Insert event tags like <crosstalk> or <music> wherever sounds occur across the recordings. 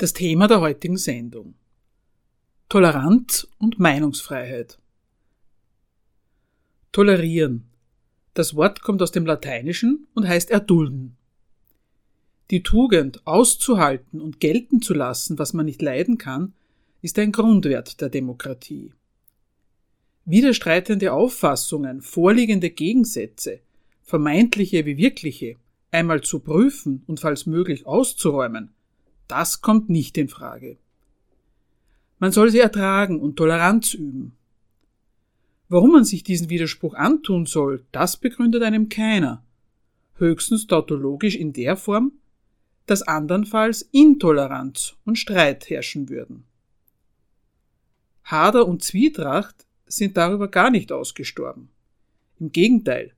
Das Thema der heutigen Sendung. Toleranz und Meinungsfreiheit. Tolerieren. Das Wort kommt aus dem Lateinischen und heißt erdulden. Die Tugend auszuhalten und gelten zu lassen, was man nicht leiden kann, ist ein Grundwert der Demokratie. Widerstreitende Auffassungen, vorliegende Gegensätze, vermeintliche wie wirkliche, einmal zu prüfen und falls möglich auszuräumen, das kommt nicht in Frage. Man soll sie ertragen und Toleranz üben. Warum man sich diesen Widerspruch antun soll, das begründet einem keiner. Höchstens tautologisch in der Form, dass andernfalls Intoleranz und Streit herrschen würden. Hader und Zwietracht sind darüber gar nicht ausgestorben. Im Gegenteil.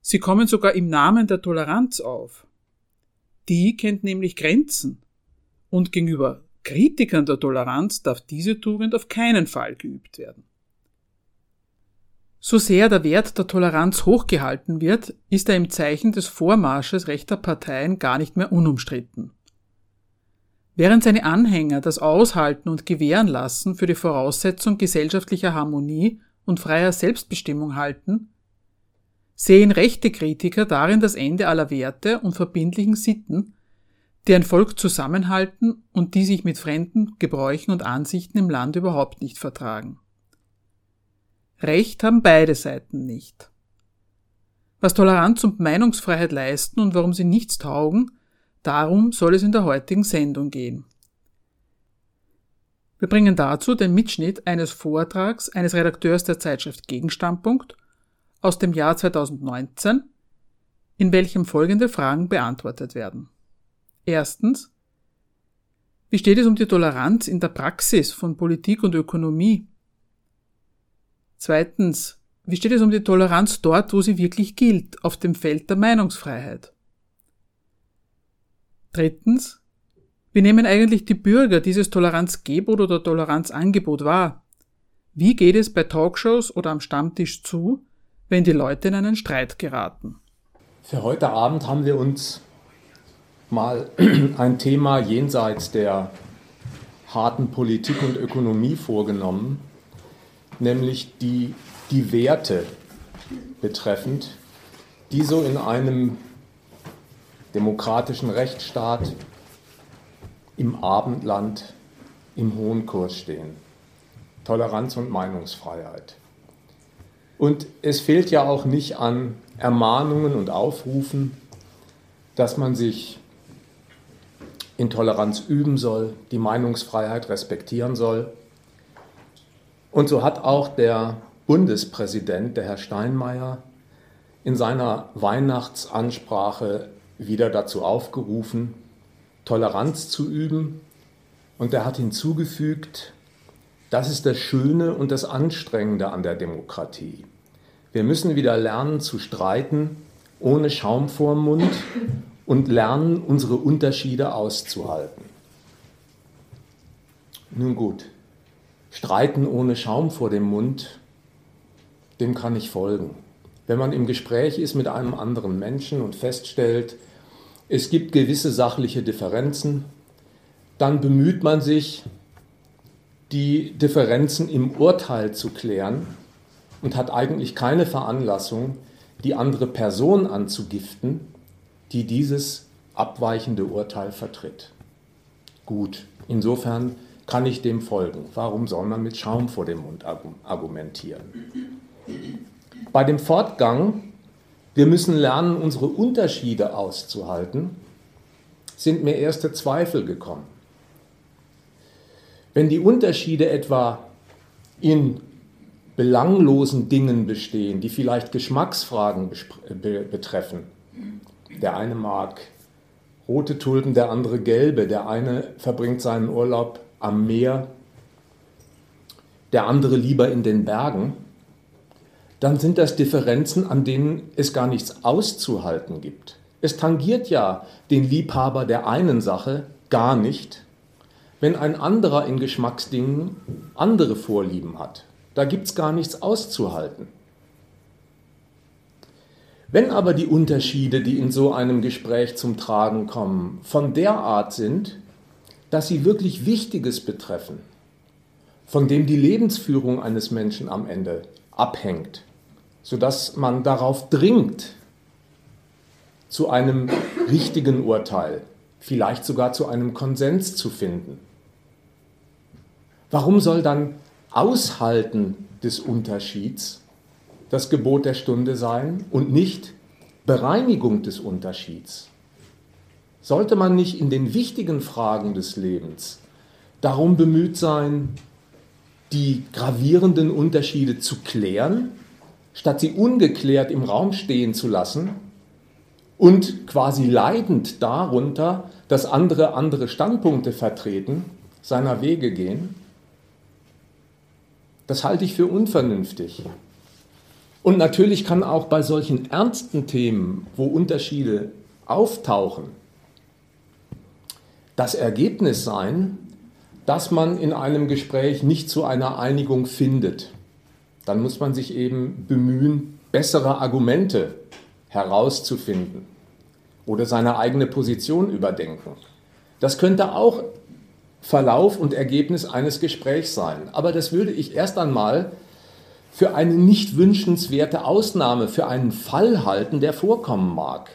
Sie kommen sogar im Namen der Toleranz auf. Die kennt nämlich Grenzen und gegenüber Kritikern der Toleranz darf diese Tugend auf keinen Fall geübt werden. So sehr der Wert der Toleranz hochgehalten wird, ist er im Zeichen des Vormarsches rechter Parteien gar nicht mehr unumstritten. Während seine Anhänger das Aushalten und Gewähren lassen für die Voraussetzung gesellschaftlicher Harmonie und freier Selbstbestimmung halten, sehen rechte Kritiker darin das Ende aller Werte und verbindlichen Sitten die ein Volk zusammenhalten und die sich mit fremden Gebräuchen und Ansichten im Land überhaupt nicht vertragen. Recht haben beide Seiten nicht. Was Toleranz und Meinungsfreiheit leisten und warum sie nichts taugen, darum soll es in der heutigen Sendung gehen. Wir bringen dazu den Mitschnitt eines Vortrags eines Redakteurs der Zeitschrift Gegenstandpunkt aus dem Jahr 2019, in welchem folgende Fragen beantwortet werden. Erstens, wie steht es um die Toleranz in der Praxis von Politik und Ökonomie? Zweitens, wie steht es um die Toleranz dort, wo sie wirklich gilt, auf dem Feld der Meinungsfreiheit? Drittens, wie nehmen eigentlich die Bürger dieses Toleranzgebot oder Toleranzangebot wahr? Wie geht es bei Talkshows oder am Stammtisch zu, wenn die Leute in einen Streit geraten? Für heute Abend haben wir uns mal <clears throat> ein Thema jenseits der harten Politik und Ökonomie vorgenommen, nämlich die, die Werte betreffend, die so in einem demokratischen Rechtsstaat im Abendland im hohen Kurs stehen. Toleranz und Meinungsfreiheit. Und es fehlt ja auch nicht an Ermahnungen und Aufrufen, dass man sich Intoleranz üben soll, die Meinungsfreiheit respektieren soll. Und so hat auch der Bundespräsident, der Herr Steinmeier, in seiner Weihnachtsansprache wieder dazu aufgerufen, Toleranz zu üben. Und er hat hinzugefügt, das ist das Schöne und das Anstrengende an der Demokratie. Wir müssen wieder lernen zu streiten, ohne Schaum vorm Mund und lernen, unsere Unterschiede auszuhalten. Nun gut, Streiten ohne Schaum vor dem Mund, dem kann ich folgen. Wenn man im Gespräch ist mit einem anderen Menschen und feststellt, es gibt gewisse sachliche Differenzen, dann bemüht man sich, die Differenzen im Urteil zu klären und hat eigentlich keine Veranlassung, die andere Person anzugiften, die dieses abweichende Urteil vertritt. Gut, insofern kann ich dem folgen. Warum soll man mit Schaum vor dem Mund argumentieren? Bei dem Fortgang, wir müssen lernen, unsere Unterschiede auszuhalten, sind mir erste Zweifel gekommen. Wenn die Unterschiede etwa in belanglosen Dingen bestehen, die vielleicht Geschmacksfragen betreffen, der eine mag rote Tulpen, der andere gelbe. Der eine verbringt seinen Urlaub am Meer, der andere lieber in den Bergen. Dann sind das Differenzen, an denen es gar nichts auszuhalten gibt. Es tangiert ja den Liebhaber der einen Sache gar nicht, wenn ein anderer in Geschmacksdingen andere Vorlieben hat. Da gibt es gar nichts auszuhalten. Wenn aber die Unterschiede, die in so einem Gespräch zum Tragen kommen, von der Art sind, dass sie wirklich Wichtiges betreffen, von dem die Lebensführung eines Menschen am Ende abhängt, sodass man darauf dringt, zu einem richtigen Urteil, vielleicht sogar zu einem Konsens zu finden. Warum soll dann Aushalten des Unterschieds das Gebot der Stunde sein und nicht Bereinigung des Unterschieds? Sollte man nicht in den wichtigen Fragen des Lebens darum bemüht sein, die gravierenden Unterschiede zu klären, statt sie ungeklärt im Raum stehen zu lassen und quasi leidend darunter, dass andere andere Standpunkte vertreten, seiner Wege gehen? Das halte ich für unvernünftig. Und natürlich kann auch bei solchen ernsten Themen, wo Unterschiede auftauchen, das Ergebnis sein, dass man in einem Gespräch nicht zu einer Einigung findet. Dann muss man sich eben bemühen, bessere Argumente herauszufinden oder seine eigene Position überdenken. Das könnte auch Verlauf und Ergebnis eines Gesprächs sein. Aber das würde ich erst einmal für eine nicht wünschenswerte Ausnahme, für einen Fall halten, der vorkommen mag.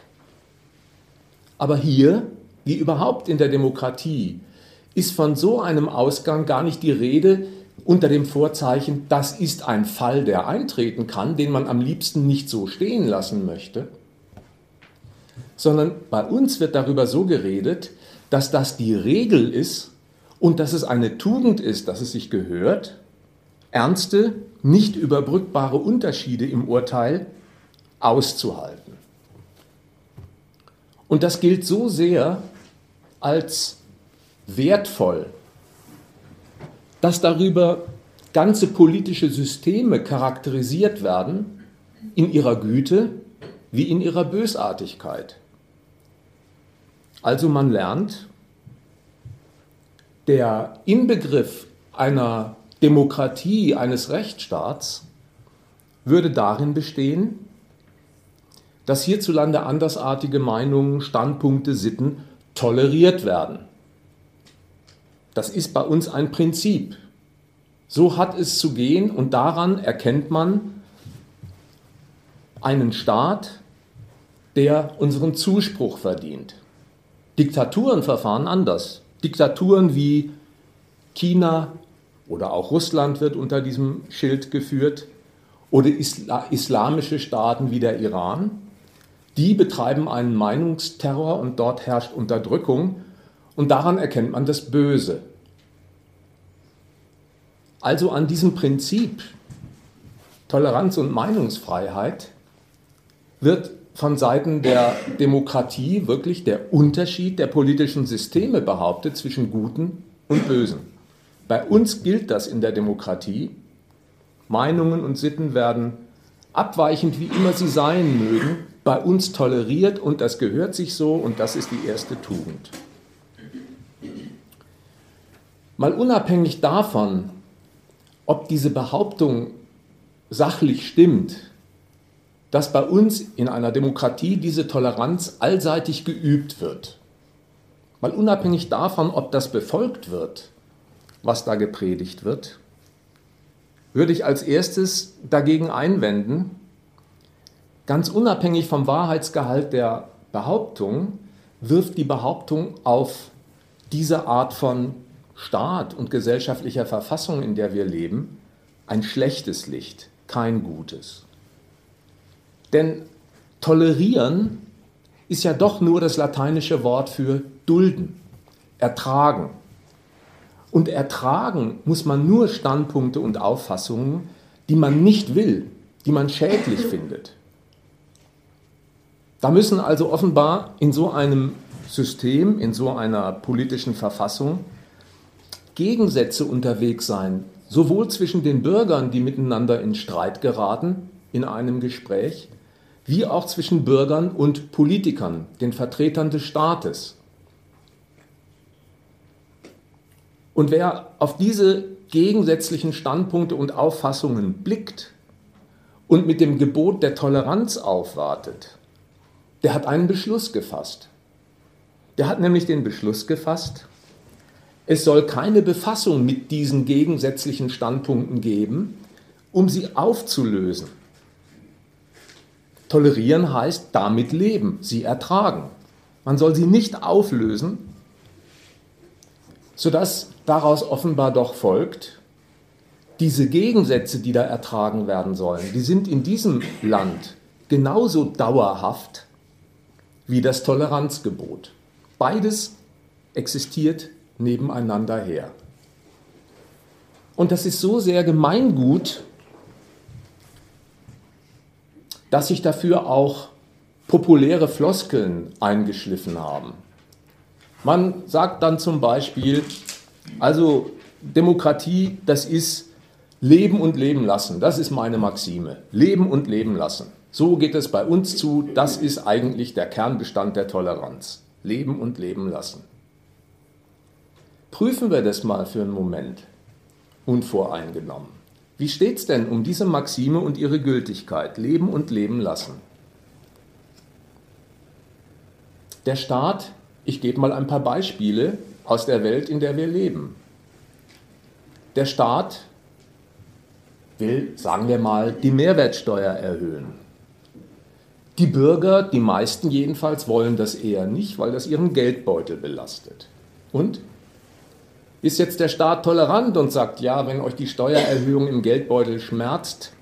Aber hier, wie überhaupt in der Demokratie, ist von so einem Ausgang gar nicht die Rede unter dem Vorzeichen, das ist ein Fall, der eintreten kann, den man am liebsten nicht so stehen lassen möchte, sondern bei uns wird darüber so geredet, dass das die Regel ist und dass es eine Tugend ist, dass es sich gehört, ernste, nicht überbrückbare Unterschiede im Urteil auszuhalten. Und das gilt so sehr als wertvoll, dass darüber ganze politische Systeme charakterisiert werden in ihrer Güte wie in ihrer Bösartigkeit. Also man lernt, der Inbegriff einer Demokratie, eines Rechtsstaats würde darin bestehen, dass hierzulande andersartige Meinungen, Standpunkte, Sitten toleriert werden. Das ist bei uns ein Prinzip. So hat es zu gehen und daran erkennt man einen Staat, der unseren Zuspruch verdient. Diktaturen verfahren anders. Diktaturen wie China oder auch Russland wird unter diesem Schild geführt oder Isla islamische Staaten wie der Iran, die betreiben einen Meinungsterror und dort herrscht Unterdrückung und daran erkennt man das Böse. Also an diesem Prinzip Toleranz und Meinungsfreiheit wird von Seiten der Demokratie wirklich der Unterschied der politischen Systeme behauptet zwischen Guten und Bösen. Bei uns gilt das in der Demokratie. Meinungen und Sitten werden abweichend, wie immer sie sein mögen, bei uns toleriert und das gehört sich so und das ist die erste Tugend. Mal unabhängig davon, ob diese Behauptung sachlich stimmt, dass bei uns in einer Demokratie diese Toleranz allseitig geübt wird. Mal unabhängig davon, ob das befolgt wird, was da gepredigt wird, würde ich als erstes dagegen einwenden, ganz unabhängig vom Wahrheitsgehalt der Behauptung, wirft die Behauptung auf diese Art von Staat und gesellschaftlicher Verfassung, in der wir leben, ein schlechtes Licht, kein gutes. Denn tolerieren ist ja doch nur das lateinische Wort für dulden, ertragen. Und ertragen muss man nur Standpunkte und Auffassungen, die man nicht will, die man schädlich <coughs> findet. Da müssen also offenbar in so einem System, in so einer politischen Verfassung Gegensätze unterwegs sein, sowohl zwischen den Bürgern, die miteinander in Streit geraten in einem Gespräch, wie auch zwischen Bürgern und Politikern, den Vertretern des Staates. Und wer auf diese gegensätzlichen Standpunkte und Auffassungen blickt und mit dem Gebot der Toleranz aufwartet, der hat einen Beschluss gefasst. Der hat nämlich den Beschluss gefasst, es soll keine Befassung mit diesen gegensätzlichen Standpunkten geben, um sie aufzulösen. Tolerieren heißt damit leben, sie ertragen. Man soll sie nicht auflösen, sodass daraus offenbar doch folgt, diese Gegensätze, die da ertragen werden sollen, die sind in diesem Land genauso dauerhaft wie das Toleranzgebot. Beides existiert nebeneinander her. Und das ist so sehr Gemeingut, dass sich dafür auch populäre Floskeln eingeschliffen haben. Man sagt dann zum Beispiel, also Demokratie, das ist Leben und Leben lassen. Das ist meine Maxime. Leben und Leben lassen. So geht es bei uns zu. Das ist eigentlich der Kernbestand der Toleranz. Leben und Leben lassen. Prüfen wir das mal für einen Moment, unvoreingenommen. Wie steht es denn um diese Maxime und ihre Gültigkeit? Leben und Leben lassen. Der Staat, ich gebe mal ein paar Beispiele aus der Welt, in der wir leben. Der Staat will, sagen wir mal, die Mehrwertsteuer erhöhen. Die Bürger, die meisten jedenfalls, wollen das eher nicht, weil das ihren Geldbeutel belastet. Und ist jetzt der Staat tolerant und sagt, ja, wenn euch die Steuererhöhung im Geldbeutel schmerzt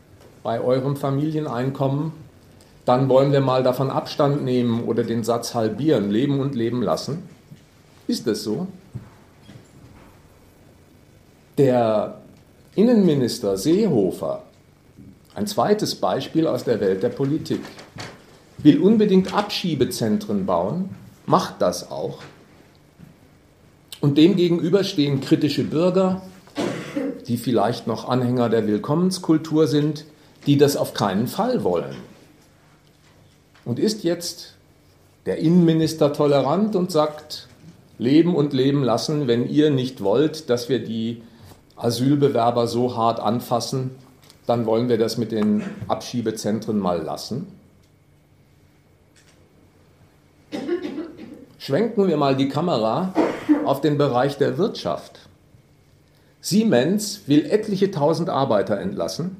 bei eurem Familieneinkommen, dann wollen wir mal davon Abstand nehmen oder den Satz halbieren, leben und leben lassen? Ist das so? Der Innenminister Seehofer, ein zweites Beispiel aus der Welt der Politik, will unbedingt Abschiebezentren bauen, macht das auch, und demgegenüber stehen kritische Bürger, die vielleicht noch Anhänger der Willkommenskultur sind, die das auf keinen Fall wollen. Und ist jetzt der Innenminister tolerant und sagt, leben und leben lassen, wenn ihr nicht wollt, dass wir die Asylbewerber so hart anfassen, dann wollen wir das mit den Abschiebezentren mal lassen. Schwenken wir mal die Kamera auf den Bereich der Wirtschaft. Siemens will etliche tausend Arbeiter entlassen,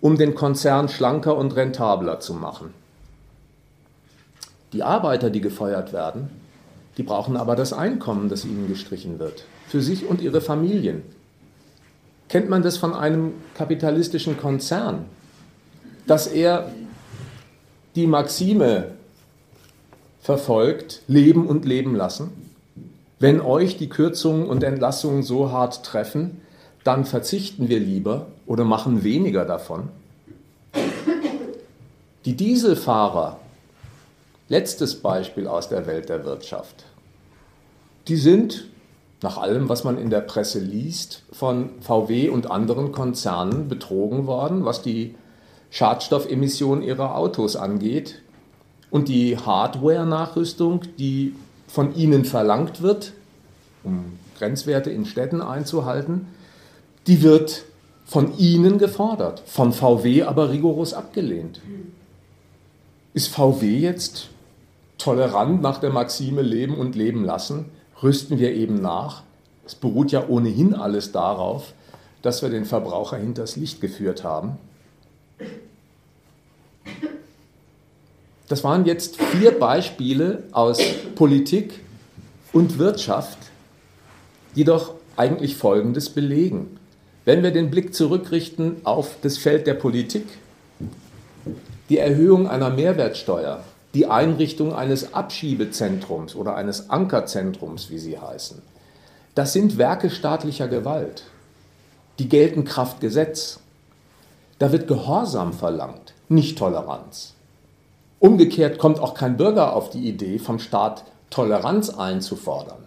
um den Konzern schlanker und rentabler zu machen. Die Arbeiter, die gefeuert werden, die brauchen aber das Einkommen, das ihnen gestrichen wird, für sich und ihre Familien. Kennt man das von einem kapitalistischen Konzern, dass er die Maxime verfolgt, leben und leben lassen? Wenn euch die Kürzungen und Entlassungen so hart treffen, dann verzichten wir lieber oder machen weniger davon. Die Dieselfahrer, letztes Beispiel aus der Welt der Wirtschaft, die sind, nach allem, was man in der Presse liest, von VW und anderen Konzernen betrogen worden, was die Schadstoffemissionen ihrer Autos angeht. Und die Hardware-Nachrüstung, die von ihnen verlangt wird, um Grenzwerte in Städten einzuhalten, die wird von ihnen gefordert, von VW aber rigoros abgelehnt. Ist VW jetzt tolerant nach der Maxime Leben und Leben lassen? Rüsten wir eben nach? Es beruht ja ohnehin alles darauf, dass wir den Verbraucher hinters Licht geführt haben. Das waren jetzt vier Beispiele aus Politik und Wirtschaft, die doch eigentlich Folgendes belegen. Wenn wir den Blick zurückrichten auf das Feld der Politik, die Erhöhung einer Mehrwertsteuer, die Einrichtung eines Abschiebezentrums oder eines Ankerzentrums, wie sie heißen, das sind Werke staatlicher Gewalt. Die gelten Kraft Gesetz. Da wird Gehorsam verlangt, nicht Toleranz. Umgekehrt kommt auch kein Bürger auf die Idee, vom Staat Toleranz einzufordern.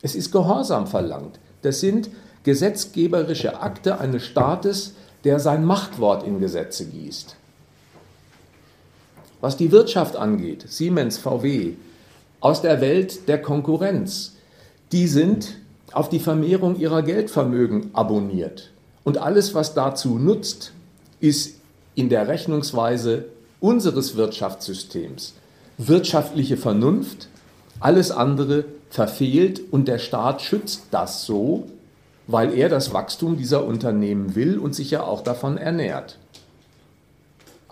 Es ist Gehorsam verlangt. Das sind gesetzgeberische Akte eines Staates, der sein Machtwort in Gesetze gießt. Was die Wirtschaft angeht, Siemens, VW, aus der Welt der Konkurrenz, die sind auf die Vermehrung ihrer Geldvermögen abonniert. Und alles, was dazu nutzt, ist in der Rechnungsweise unseres Wirtschaftssystems wirtschaftliche Vernunft, alles andere verfehlt und der Staat schützt das so, weil er das Wachstum dieser Unternehmen will und sich ja auch davon ernährt.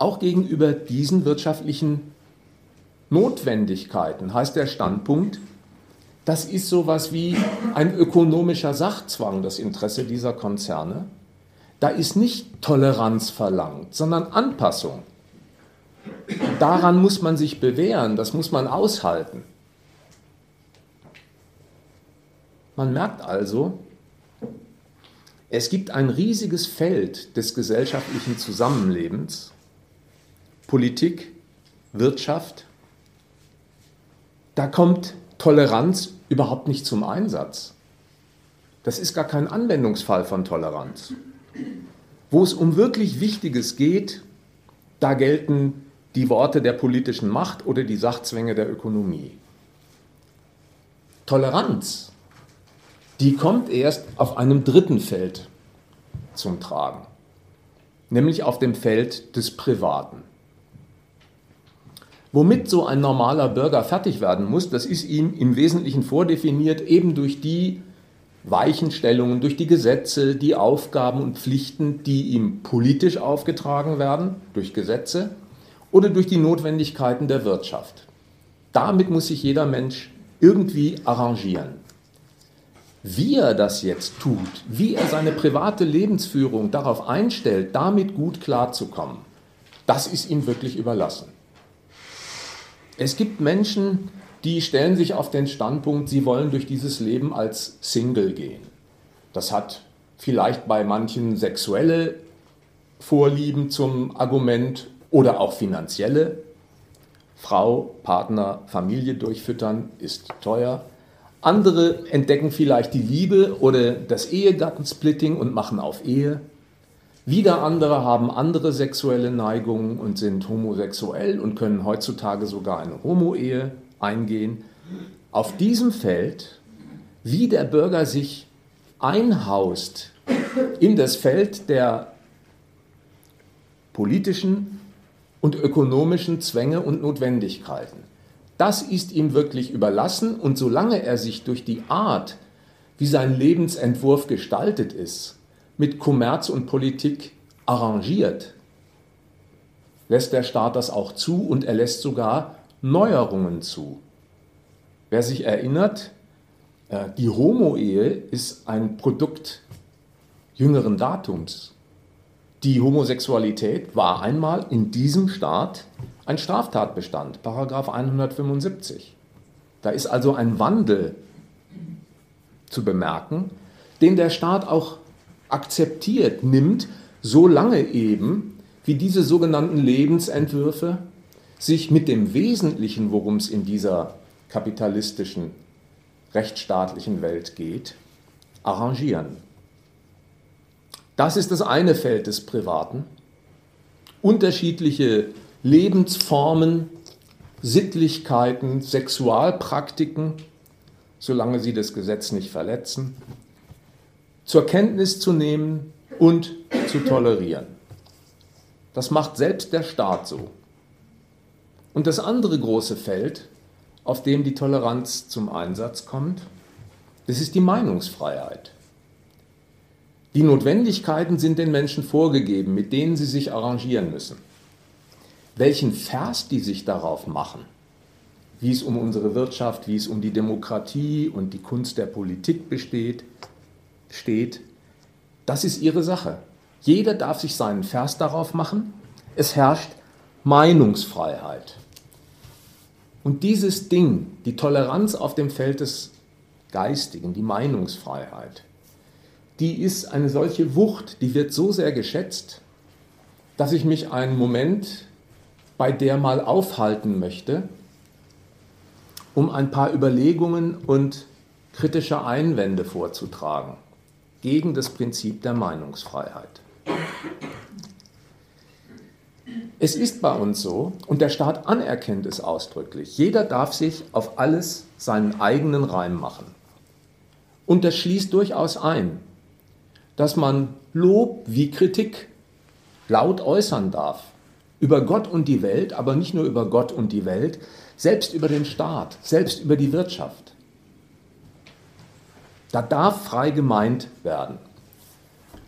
Auch gegenüber diesen wirtschaftlichen Notwendigkeiten heißt der Standpunkt, das ist sowas wie ein ökonomischer Sachzwang, das Interesse dieser Konzerne. Da ist nicht Toleranz verlangt, sondern Anpassung. Daran muss man sich bewähren, das muss man aushalten. Man merkt also, es gibt ein riesiges Feld des gesellschaftlichen Zusammenlebens, Politik, Wirtschaft, da kommt Toleranz überhaupt nicht zum Einsatz. Das ist gar kein Anwendungsfall von Toleranz. Wo es um wirklich Wichtiges geht, da gelten die Worte der politischen Macht oder die Sachzwänge der Ökonomie. Toleranz, die kommt erst auf einem dritten Feld zum Tragen, nämlich auf dem Feld des Privaten. Womit so ein normaler Bürger fertig werden muss, das ist ihm im Wesentlichen vordefiniert, eben durch die Weichenstellungen, durch die Gesetze, die Aufgaben und Pflichten, die ihm politisch aufgetragen werden, durch Gesetze oder durch die Notwendigkeiten der Wirtschaft. Damit muss sich jeder Mensch irgendwie arrangieren. Wie er das jetzt tut, wie er seine private Lebensführung darauf einstellt, damit gut klarzukommen, das ist ihm wirklich überlassen. Es gibt Menschen, die stellen sich auf den Standpunkt, sie wollen durch dieses Leben als Single gehen. Das hat vielleicht bei manchen sexuelle Vorlieben zum Argument oder auch finanzielle. Frau, Partner, Familie durchfüttern ist teuer. Andere entdecken vielleicht die Liebe oder das Ehegattensplitting und machen auf Ehe. Wieder andere haben andere sexuelle Neigungen und sind homosexuell und können heutzutage sogar eine Homo-Ehe eingehen. Auf diesem Feld, wie der Bürger sich einhaust in das Feld der politischen und ökonomischen Zwänge und Notwendigkeiten. Das ist ihm wirklich überlassen und solange er sich durch die Art, wie sein Lebensentwurf gestaltet ist, mit Kommerz und Politik arrangiert, lässt der Staat das auch zu und er lässt sogar Neuerungen zu. Wer sich erinnert, äh, die Homo-Ehe ist ein Produkt jüngeren Datums. Die Homosexualität war einmal in diesem Staat ein Straftatbestand, Paragraph 175. Da ist also ein Wandel zu bemerken, den der Staat auch akzeptiert, nimmt, solange eben, wie diese sogenannten Lebensentwürfe sich mit dem Wesentlichen, worum es in dieser kapitalistischen, rechtsstaatlichen Welt geht, arrangieren. Das ist das eine Feld des Privaten. Unterschiedliche Lebensformen, Sittlichkeiten, Sexualpraktiken, solange sie das Gesetz nicht verletzen, zur Kenntnis zu nehmen und zu tolerieren. Das macht selbst der Staat so. Und das andere große Feld, auf dem die Toleranz zum Einsatz kommt, das ist die Meinungsfreiheit. Die Notwendigkeiten sind den Menschen vorgegeben, mit denen sie sich arrangieren müssen. Welchen Vers die sich darauf machen, wie es um unsere Wirtschaft, wie es um die Demokratie und die Kunst der Politik besteht, steht, das ist ihre Sache. Jeder darf sich seinen Vers darauf machen. Es herrscht Meinungsfreiheit. Und dieses Ding, die Toleranz auf dem Feld des Geistigen, die Meinungsfreiheit, die ist eine solche Wucht, die wird so sehr geschätzt, dass ich mich einen Moment bei der mal aufhalten möchte um ein paar Überlegungen und kritische Einwände vorzutragen gegen das Prinzip der Meinungsfreiheit. Es ist bei uns so, und der Staat anerkennt es ausdrücklich, jeder darf sich auf alles seinen eigenen Reim machen. Und das schließt durchaus ein, dass man Lob wie Kritik laut äußern darf. Über Gott und die Welt, aber nicht nur über Gott und die Welt, selbst über den Staat, selbst über die Wirtschaft. Da darf frei gemeint werden.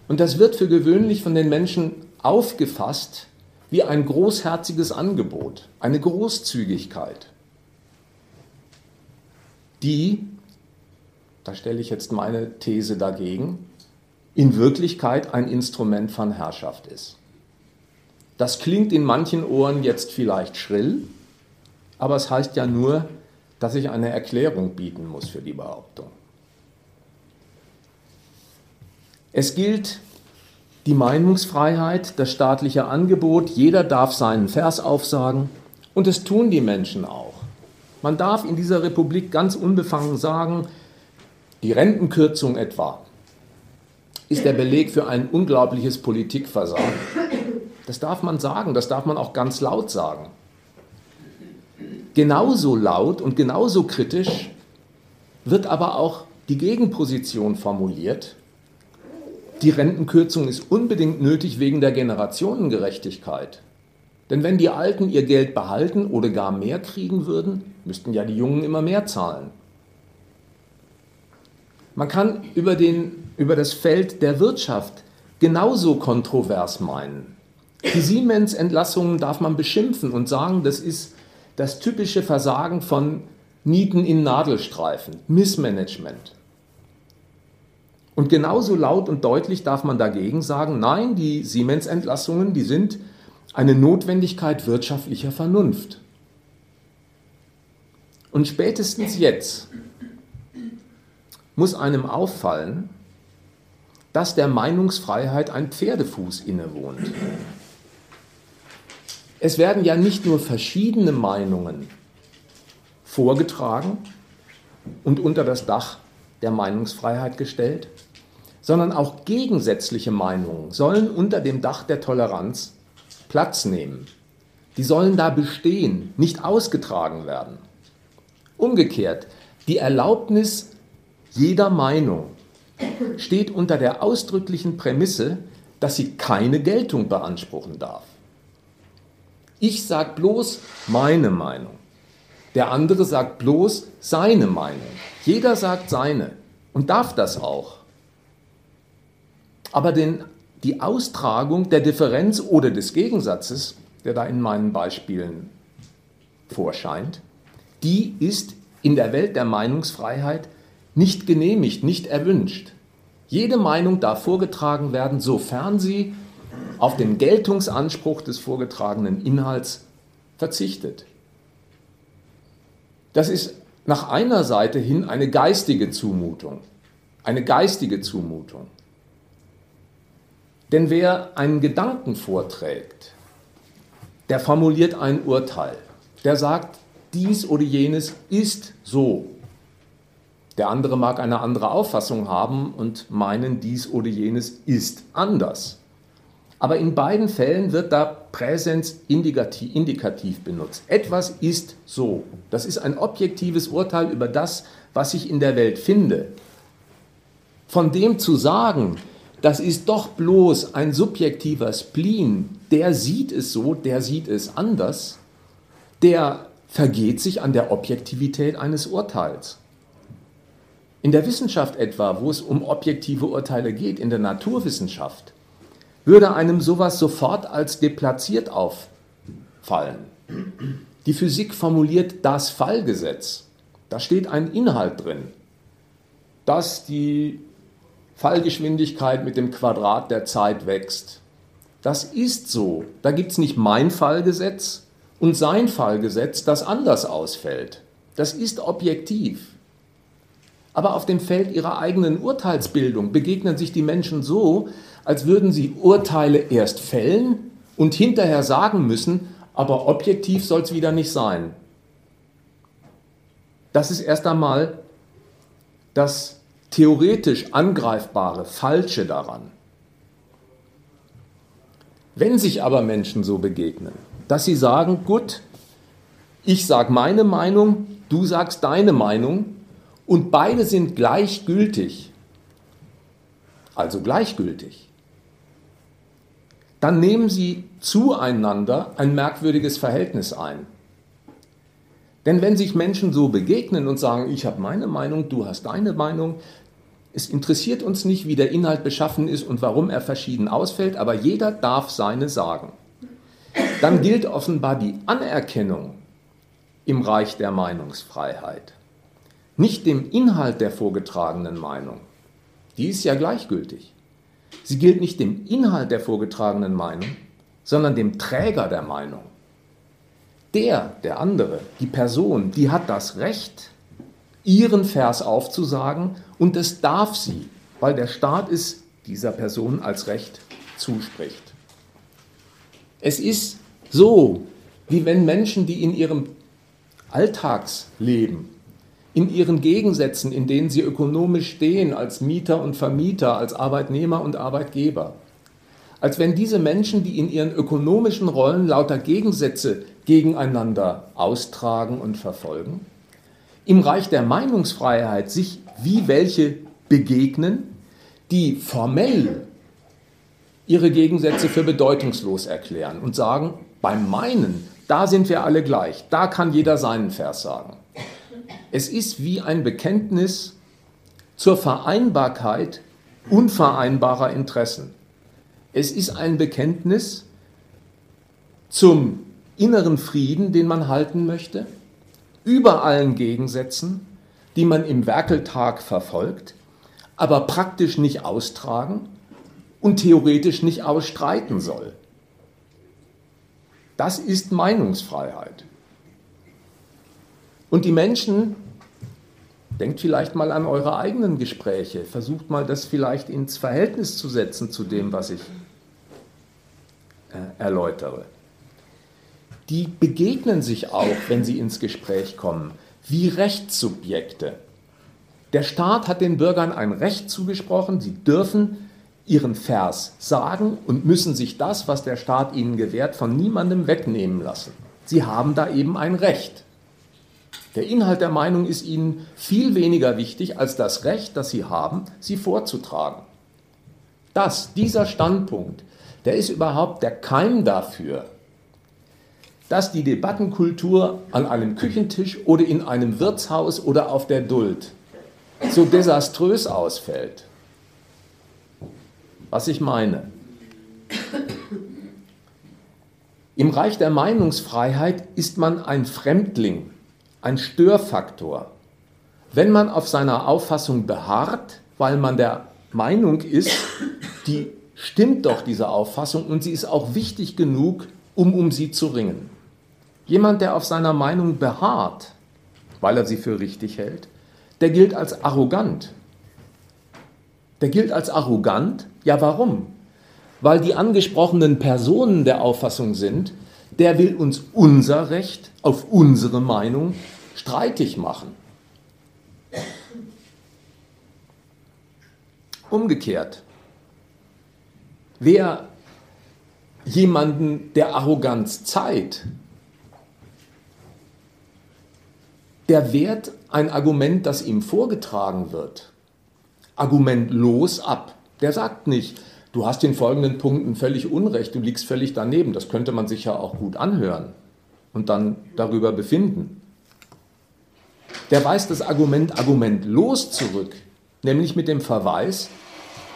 Und das wird für gewöhnlich von den Menschen aufgefasst wie ein großherziges Angebot, eine Großzügigkeit, die, da stelle ich jetzt meine These dagegen, in Wirklichkeit ein Instrument von Herrschaft ist. Das klingt in manchen Ohren jetzt vielleicht schrill, aber es heißt ja nur, dass ich eine Erklärung bieten muss für die Behauptung. Es gilt die Meinungsfreiheit, das staatliche Angebot, jeder darf seinen Vers aufsagen und es tun die Menschen auch. Man darf in dieser Republik ganz unbefangen sagen, die Rentenkürzung etwa ist der Beleg für ein unglaubliches Politikversagen. Das darf man sagen, das darf man auch ganz laut sagen. Genauso laut und genauso kritisch wird aber auch die Gegenposition formuliert. Die Rentenkürzung ist unbedingt nötig wegen der Generationengerechtigkeit. Denn wenn die Alten ihr Geld behalten oder gar mehr kriegen würden, müssten ja die Jungen immer mehr zahlen. Man kann über, den, über das Feld der Wirtschaft genauso kontrovers meinen. Die Siemens-Entlassungen darf man beschimpfen und sagen, das ist das typische Versagen von Nieten in Nadelstreifen, Missmanagement. Und genauso laut und deutlich darf man dagegen sagen, nein, die Siemens-Entlassungen, die sind eine Notwendigkeit wirtschaftlicher Vernunft. Und spätestens jetzt muss einem auffallen, dass der Meinungsfreiheit ein Pferdefuß innewohnt. Es werden ja nicht nur verschiedene Meinungen vorgetragen und unter das Dach der Meinungsfreiheit gestellt, sondern auch gegensätzliche Meinungen sollen unter dem Dach der Toleranz Platz nehmen. Die sollen da bestehen, nicht ausgetragen werden. Umgekehrt, die Erlaubnis jeder Meinung steht unter der ausdrücklichen Prämisse, dass sie keine Geltung beanspruchen darf. Ich sage bloß meine Meinung. Der andere sagt bloß seine Meinung. Jeder sagt seine und darf das auch. Aber den, die Austragung der Differenz oder des Gegensatzes, der da in meinen Beispielen vorscheint, die ist in der Welt der Meinungsfreiheit nicht genehmigt, nicht erwünscht. Jede Meinung darf vorgetragen werden, sofern sie auf den Geltungsanspruch des vorgetragenen Inhalts verzichtet. Das ist nach einer Seite hin eine geistige Zumutung. Eine geistige Zumutung. Denn wer einen Gedanken vorträgt, der formuliert ein Urteil. Der sagt, dies oder jenes ist so. Der andere mag eine andere Auffassung haben und meinen, dies oder jenes ist anders. Aber in beiden Fällen wird da Präsens indikativ benutzt. Etwas ist so. Das ist ein objektives Urteil über das, was ich in der Welt finde. Von dem zu sagen, das ist doch bloß ein subjektiver Spleen, der sieht es so, der sieht es anders, der vergeht sich an der Objektivität eines Urteils. In der Wissenschaft etwa, wo es um objektive Urteile geht, in der Naturwissenschaft, würde einem sowas sofort als deplatziert auffallen. Die Physik formuliert das Fallgesetz. Da steht ein Inhalt drin, dass die Fallgeschwindigkeit mit dem Quadrat der Zeit wächst. Das ist so. Da gibt es nicht mein Fallgesetz und sein Fallgesetz, das anders ausfällt. Das ist objektiv. Aber auf dem Feld ihrer eigenen Urteilsbildung begegnen sich die Menschen so, als würden sie Urteile erst fällen und hinterher sagen müssen, aber objektiv soll es wieder nicht sein. Das ist erst einmal das theoretisch angreifbare, falsche daran. Wenn sich aber Menschen so begegnen, dass sie sagen, gut, ich sage meine Meinung, du sagst deine Meinung und beide sind gleichgültig, also gleichgültig, dann nehmen sie zueinander ein merkwürdiges Verhältnis ein. Denn wenn sich Menschen so begegnen und sagen, ich habe meine Meinung, du hast deine Meinung, es interessiert uns nicht, wie der Inhalt beschaffen ist und warum er verschieden ausfällt, aber jeder darf seine sagen. Dann gilt offenbar die Anerkennung im Reich der Meinungsfreiheit, nicht dem Inhalt der vorgetragenen Meinung. Die ist ja gleichgültig. Sie gilt nicht dem Inhalt der vorgetragenen Meinung, sondern dem Träger der Meinung. Der, der andere, die Person, die hat das Recht, ihren Vers aufzusagen und das darf sie, weil der Staat es dieser Person als Recht zuspricht. Es ist so, wie wenn Menschen, die in ihrem Alltagsleben, in ihren Gegensätzen, in denen sie ökonomisch stehen, als Mieter und Vermieter, als Arbeitnehmer und Arbeitgeber, als wenn diese Menschen, die in ihren ökonomischen Rollen lauter Gegensätze gegeneinander austragen und verfolgen, im Reich der Meinungsfreiheit sich wie welche begegnen, die formell ihre Gegensätze für bedeutungslos erklären und sagen, beim Meinen, da sind wir alle gleich, da kann jeder seinen Vers sagen. Es ist wie ein Bekenntnis zur Vereinbarkeit unvereinbarer Interessen. Es ist ein Bekenntnis zum inneren Frieden, den man halten möchte, über allen Gegensätzen, die man im Werkeltag verfolgt, aber praktisch nicht austragen und theoretisch nicht ausstreiten soll. Das ist Meinungsfreiheit. Und die Menschen, denkt vielleicht mal an eure eigenen Gespräche, versucht mal das vielleicht ins Verhältnis zu setzen zu dem, was ich äh, erläutere die begegnen sich auch, wenn sie ins Gespräch kommen, wie Rechtssubjekte. Der Staat hat den Bürgern ein Recht zugesprochen, sie dürfen ihren Vers sagen und müssen sich das, was der Staat ihnen gewährt, von niemandem wegnehmen lassen. Sie haben da eben ein Recht. Der Inhalt der Meinung ist ihnen viel weniger wichtig als das Recht, das sie haben, sie vorzutragen. Das, dieser Standpunkt, der ist überhaupt der Keim dafür, dass die Debattenkultur an einem Küchentisch oder in einem Wirtshaus oder auf der Duld so desaströs ausfällt. Was ich meine. Im Reich der Meinungsfreiheit ist man ein Fremdling, ein Störfaktor. Wenn man auf seiner Auffassung beharrt, weil man der Meinung ist, die stimmt doch diese Auffassung und sie ist auch wichtig genug, um um sie zu ringen. Jemand, der auf seiner Meinung beharrt, weil er sie für richtig hält, der gilt als arrogant. Der gilt als arrogant, ja warum? Weil die angesprochenen Personen der Auffassung sind, der will uns unser Recht auf unsere Meinung streitig machen. Umgekehrt, wer jemanden der Arroganz zeigt, der wehrt ein Argument, das ihm vorgetragen wird, argumentlos ab. Der sagt nicht, du hast in folgenden Punkten völlig Unrecht, du liegst völlig daneben. Das könnte man sich ja auch gut anhören und dann darüber befinden. Der weist das Argument argumentlos zurück, nämlich mit dem Verweis,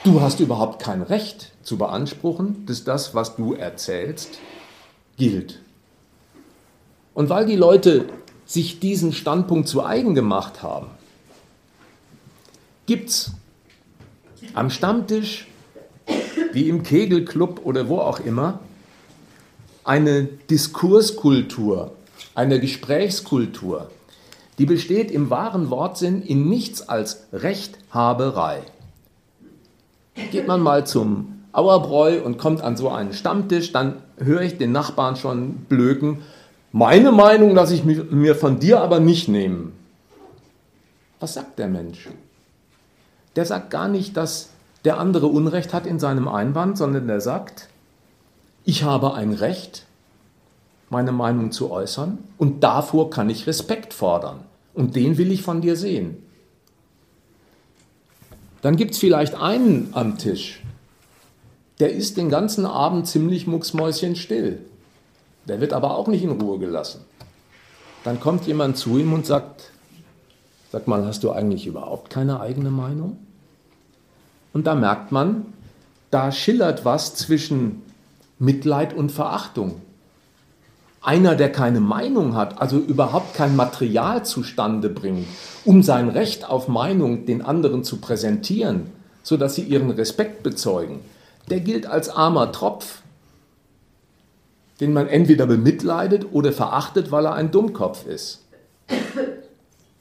du hast überhaupt kein Recht zu beanspruchen, dass das, was du erzählst, gilt. Und weil die Leute sich diesen Standpunkt zu eigen gemacht haben, gibt es am Stammtisch, wie im Kegelclub oder wo auch immer, eine Diskurskultur, eine Gesprächskultur, die besteht im wahren Wortsinn in nichts als Rechthaberei. Geht man mal zum Auerbräu und kommt an so einen Stammtisch, dann höre ich den Nachbarn schon blöken, meine Meinung lasse ich mir von dir aber nicht nehmen. Was sagt der Mensch? Der sagt gar nicht, dass der andere Unrecht hat in seinem Einwand, sondern der sagt, ich habe ein Recht, meine Meinung zu äußern und davor kann ich Respekt fordern und den will ich von dir sehen. Dann gibt es vielleicht einen am Tisch, der ist den ganzen Abend ziemlich mucksmäuschenstill. Der wird aber auch nicht in Ruhe gelassen. Dann kommt jemand zu ihm und sagt, sag mal, hast du eigentlich überhaupt keine eigene Meinung? Und da merkt man, da schillert was zwischen Mitleid und Verachtung. Einer, der keine Meinung hat, also überhaupt kein Material zustande bringt, um sein Recht auf Meinung den anderen zu präsentieren, sodass sie ihren Respekt bezeugen, der gilt als armer Tropf, den man entweder bemitleidet oder verachtet, weil er ein Dummkopf ist.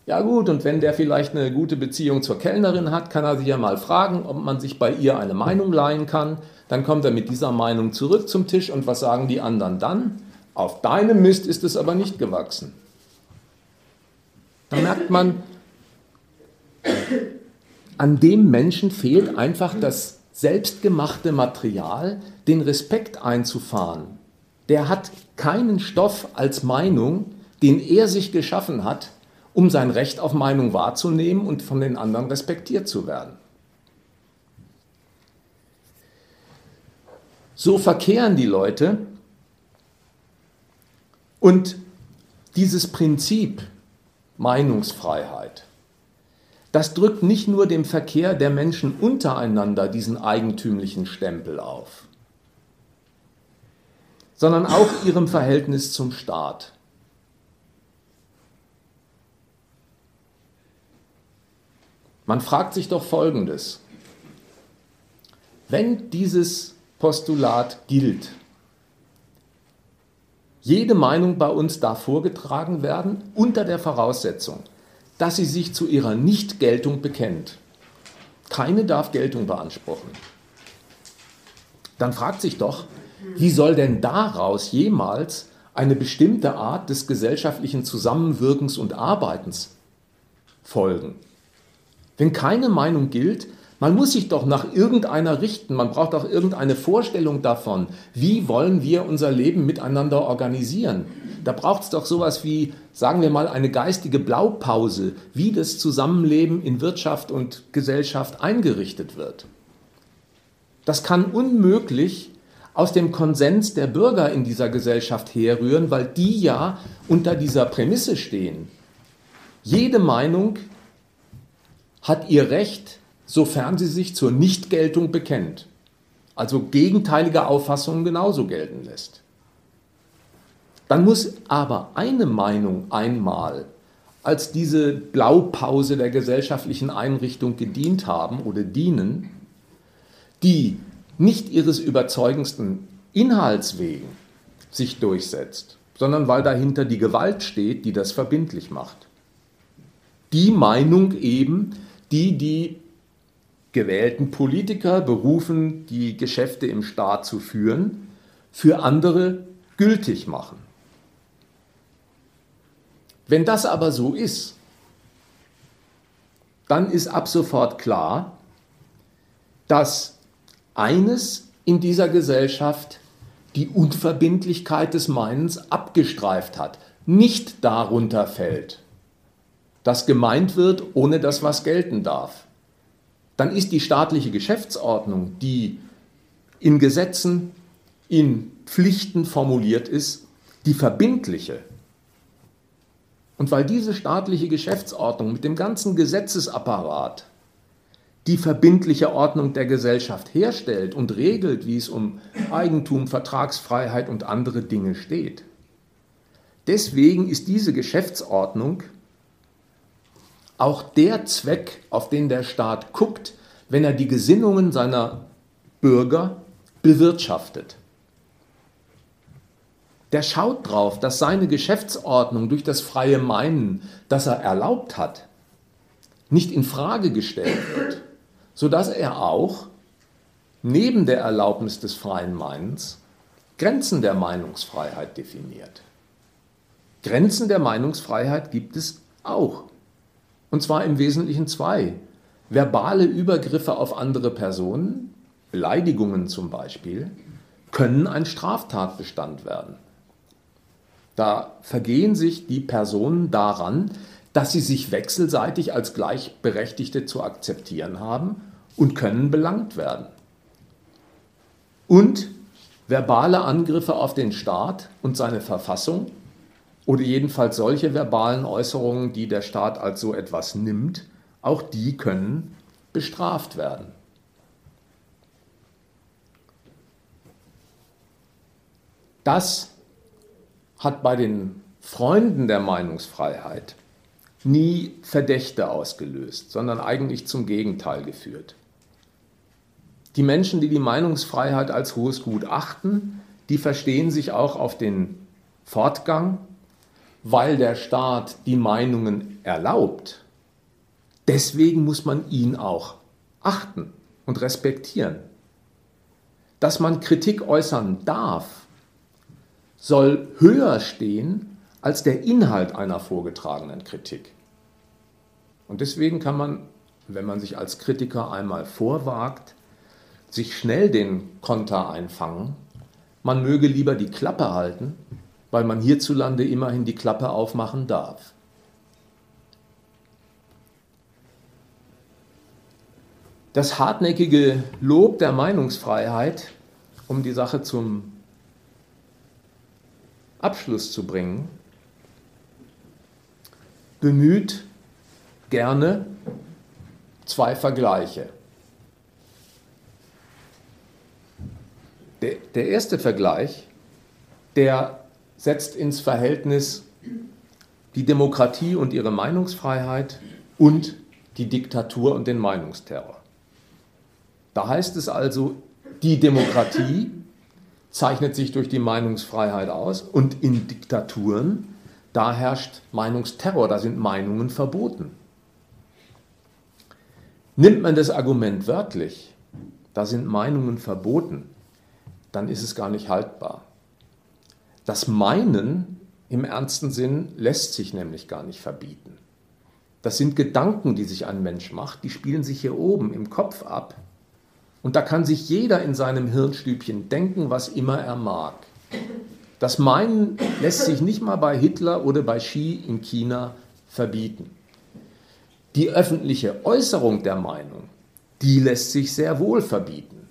Ja gut, und wenn der vielleicht eine gute Beziehung zur Kellnerin hat, kann er sich ja mal fragen, ob man sich bei ihr eine Meinung leihen kann. Dann kommt er mit dieser Meinung zurück zum Tisch und was sagen die anderen dann? Auf deinem Mist ist es aber nicht gewachsen. Da merkt man, an dem Menschen fehlt einfach das selbstgemachte Material, den Respekt einzufahren. Der hat keinen Stoff als Meinung, den er sich geschaffen hat, um sein Recht auf Meinung wahrzunehmen und von den anderen respektiert zu werden. So verkehren die Leute und dieses Prinzip Meinungsfreiheit das drückt nicht nur dem Verkehr der Menschen untereinander diesen eigentümlichen Stempel auf, sondern auch ihrem Verhältnis zum Staat. Man fragt sich doch Folgendes. Wenn dieses Postulat gilt, jede Meinung bei uns darf vorgetragen werden unter der Voraussetzung, dass sie sich zu ihrer Nichtgeltung bekennt. Keine darf Geltung beanspruchen. Dann fragt sich doch, wie soll denn daraus jemals eine bestimmte Art des gesellschaftlichen Zusammenwirkens und Arbeitens folgen? Wenn keine Meinung gilt, man muss sich doch nach irgendeiner richten, man braucht auch irgendeine Vorstellung davon, wie wollen wir unser Leben miteinander organisieren. Da braucht es doch sowas wie, sagen wir mal, eine geistige Blaupause, wie das Zusammenleben in Wirtschaft und Gesellschaft eingerichtet wird. Das kann unmöglich aus dem Konsens der Bürger in dieser Gesellschaft herrühren, weil die ja unter dieser Prämisse stehen. Jede Meinung hat ihr Recht, sofern sie sich zur Nichtgeltung bekennt, also gegenteilige Auffassungen genauso gelten lässt. Dann muss aber eine Meinung einmal als diese Blaupause der gesellschaftlichen Einrichtung gedient haben oder dienen, die nicht ihres überzeugendsten Inhalts wegen sich durchsetzt, sondern weil dahinter die Gewalt steht, die das verbindlich macht. Die Meinung eben, die die gewählten Politiker berufen, die Geschäfte im Staat zu führen, für andere gültig machen. Wenn das aber so ist, dann ist ab sofort klar, dass eines in dieser Gesellschaft die Unverbindlichkeit des Meinens abgestreift hat, nicht darunter fällt, dass gemeint wird, ohne dass was gelten darf. Dann ist die staatliche Geschäftsordnung, die in Gesetzen, in Pflichten formuliert ist, die verbindliche. Und weil diese staatliche Geschäftsordnung mit dem ganzen Gesetzesapparat die verbindliche Ordnung der Gesellschaft herstellt und regelt, wie es um Eigentum, Vertragsfreiheit und andere Dinge steht. Deswegen ist diese Geschäftsordnung auch der Zweck, auf den der Staat guckt, wenn er die Gesinnungen seiner Bürger bewirtschaftet. Der schaut drauf, dass seine Geschäftsordnung durch das freie Meinen, das er erlaubt hat, nicht in Frage gestellt wird, sodass er auch neben der Erlaubnis des freien Meinens Grenzen der Und zwar im Wesentlichen zwei. Verbale Übergriffe auf andere Personen, Beleidigungen zum Beispiel, können ein Straftatbestand werden. Da vergehen sich die Personen daran, dass sie sich wechselseitig als Gleichberechtigte zu akzeptieren haben und können belangt werden. Und verbale Angriffe auf den Staat und seine Verfassung oder jedenfalls solche verbalen Äußerungen, die der Staat als so etwas nimmt, auch die können bestraft werden. Das hat bei den Freunden der Meinungsfreiheit nie Verdächte ausgelöst, sondern eigentlich zum Gegenteil geführt. Die Menschen, die die Meinungsfreiheit als hohes Gut achten, die verstehen sich auch auf den Fortgang, weil der Staat die Meinungen erlaubt. Deswegen muss man ihn auch achten und respektieren. Dass man Kritik äußern darf, soll höher stehen als der Inhalt einer vorgetragenen Kritik. Und deswegen kann man, wenn man sich als Kritiker einmal vorwagt, sich schnell den Konter einfangen. Man möge lieber die Klappe halten, weil man hierzulande immerhin die Klappe aufmachen darf. Das hartnäckige Lob der Meinungsfreiheit, um die Sache zum Abschluss zu bringen, bemüht gerne zwei Vergleiche. Der, der erste Vergleich, der setzt ins Verhältnis die Demokratie und ihre Meinungsfreiheit und die Diktatur und den Meinungsterror. Da heißt es also, die Demokratie zeichnet sich durch die Meinungsfreiheit aus und in Diktaturen, da herrscht Meinungsterror, da sind Meinungen verboten. Nimmt man das Argument wörtlich, da sind Meinungen verboten, dann ist es gar nicht haltbar. Das Meinen im ernsten Sinn lässt sich nämlich gar nicht verbieten. Das sind Gedanken, die sich ein Mensch macht, die spielen sich hier oben im Kopf ab. Und da kann sich jeder in seinem Hirnstübchen denken, was immer er mag. Das Meinen lässt sich nicht mal bei Hitler oder bei Xi in China verbieten. Die öffentliche Äußerung der Meinung, die lässt sich sehr wohl verbieten.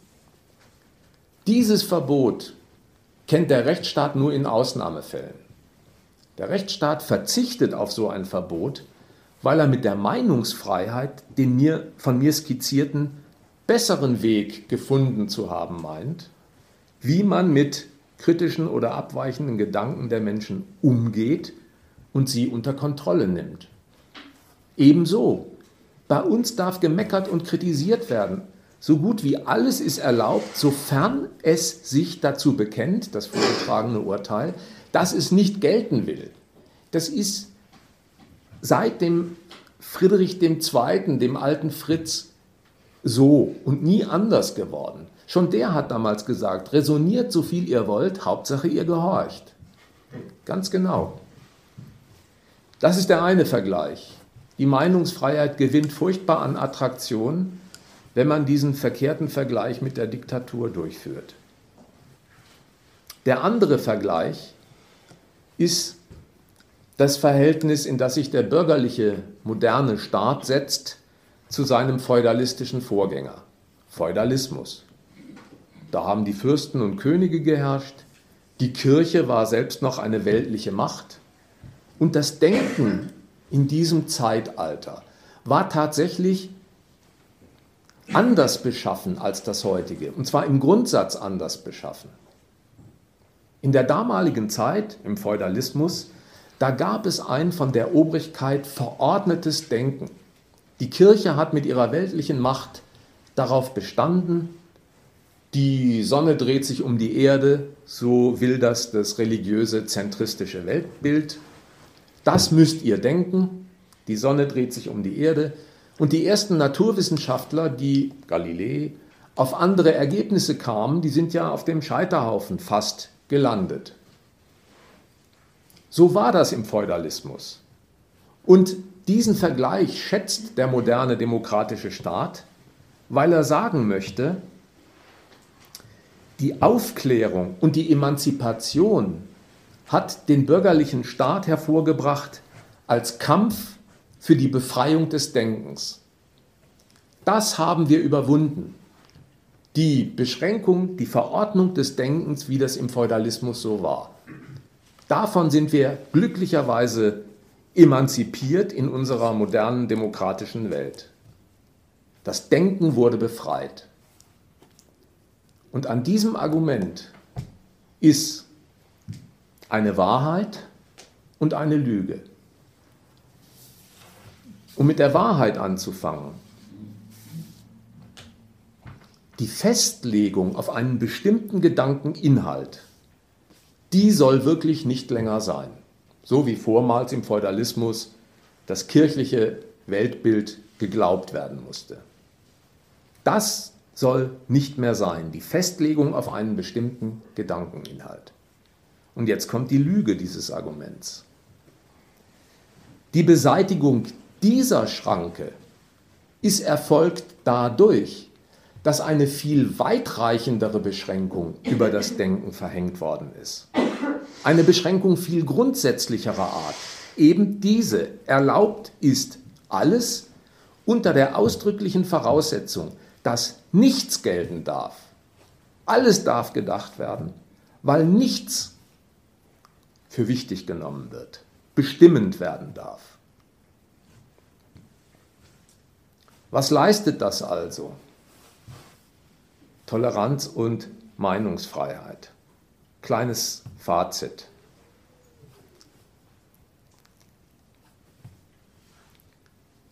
Dieses Verbot kennt der Rechtsstaat nur in Ausnahmefällen. Der Rechtsstaat verzichtet auf so ein Verbot, weil er mit der Meinungsfreiheit den mir, von mir skizzierten besseren Weg gefunden zu haben meint, wie man mit kritischen oder abweichenden Gedanken der Menschen umgeht und sie unter Kontrolle nimmt. Ebenso, bei uns darf gemeckert und kritisiert werden, so gut wie alles ist erlaubt, sofern es sich dazu bekennt, das vorgetragene Urteil, dass es nicht gelten will. Das ist seit dem Friedrich II., dem alten Fritz, so und nie anders geworden. Schon der hat damals gesagt, resoniert so viel ihr wollt, Hauptsache ihr gehorcht. Ganz genau. Das ist der eine Vergleich. Die Meinungsfreiheit gewinnt furchtbar an Attraktion, wenn man diesen verkehrten Vergleich mit der Diktatur durchführt. Der andere Vergleich ist das Verhältnis, in das sich der bürgerliche moderne Staat setzt zu seinem feudalistischen Vorgänger, Feudalismus. Da haben die Fürsten und Könige geherrscht, die Kirche war selbst noch eine weltliche Macht und das Denken in diesem Zeitalter war tatsächlich anders beschaffen als das heutige, und zwar im Grundsatz anders beschaffen. In der damaligen Zeit, im Feudalismus, da gab es ein von der Obrigkeit verordnetes Denken. Die Kirche hat mit ihrer weltlichen Macht darauf bestanden, die Sonne dreht sich um die Erde, so will das das religiöse zentristische Weltbild. Das müsst ihr denken, die Sonne dreht sich um die Erde, und die ersten Naturwissenschaftler, die Galilei, auf andere Ergebnisse kamen, die sind ja auf dem Scheiterhaufen fast gelandet. So war das im Feudalismus. Und diesen Vergleich schätzt der moderne demokratische Staat, weil er sagen möchte, die Aufklärung und die Emanzipation hat den bürgerlichen Staat hervorgebracht als Kampf für die Befreiung des Denkens. Das haben wir überwunden. Die Beschränkung, die Verordnung des Denkens, wie das im Feudalismus so war. Davon sind wir glücklicherweise emanzipiert in unserer modernen demokratischen Welt. Das Denken wurde befreit. Und an diesem Argument ist eine Wahrheit und eine Lüge. Um mit der Wahrheit anzufangen, die Festlegung auf einen bestimmten Gedankeninhalt, die soll wirklich nicht länger sein. So wie vormals im Feudalismus das kirchliche Weltbild geglaubt werden musste. Das soll nicht mehr sein, die Festlegung auf einen bestimmten Gedankeninhalt. Und jetzt kommt die Lüge dieses Arguments. Die Beseitigung dieser Schranke ist erfolgt dadurch, dass eine viel weitreichendere Beschränkung über das Denken verhängt worden ist. Eine Beschränkung viel grundsätzlicherer Art. Eben diese erlaubt ist alles unter der ausdrücklichen Voraussetzung, dass nichts gelten darf. Alles darf gedacht werden, weil nichts für wichtig genommen wird, bestimmend werden darf. Was leistet das also? Toleranz und Meinungsfreiheit. Kleines Fazit.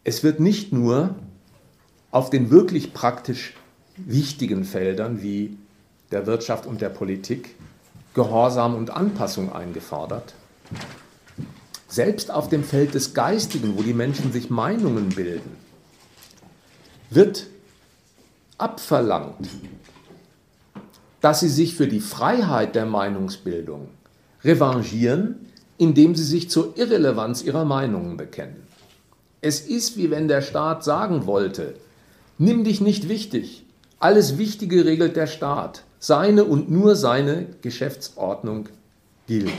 Es wird nicht nur auf den wirklich praktisch wichtigen Feldern wie der Wirtschaft und der Politik Gehorsam und Anpassung eingefordert. Selbst auf dem Feld des Geistigen, wo die Menschen sich Meinungen bilden, wird abverlangt, dass sie sich für die Freiheit der Meinungsbildung revanchieren, indem sie sich zur Irrelevanz ihrer Meinungen bekennen. Es ist wie wenn der Staat sagen wollte, Nimm dich nicht wichtig. Alles Wichtige regelt der Staat. Seine und nur seine Geschäftsordnung gilt.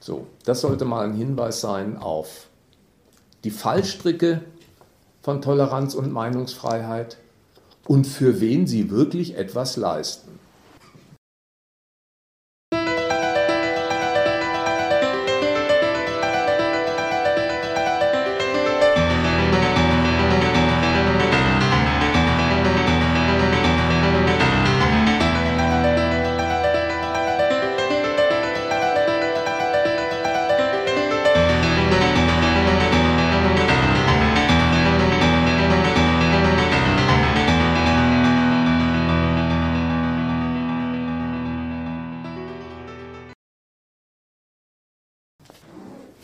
So, das sollte mal ein Hinweis sein auf die Fallstricke von Toleranz und Meinungsfreiheit und für wen sie wirklich etwas leisten.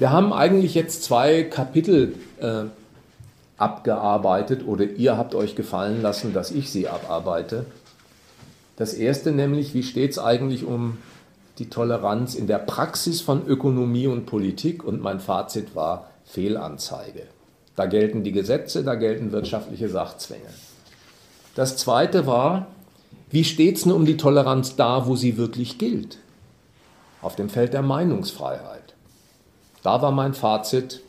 Wir haben eigentlich jetzt zwei Kapitel äh, abgearbeitet oder ihr habt euch gefallen lassen, dass ich sie abarbeite. Das erste nämlich, wie steht es eigentlich um die Toleranz in der Praxis von Ökonomie und Politik? Und mein Fazit war Fehlanzeige. Da gelten die Gesetze, da gelten wirtschaftliche Sachzwänge. Das zweite war, wie steht es nun um die Toleranz da, wo sie wirklich gilt? Auf dem Feld der Meinungsfreiheit. Da war mein Fazit,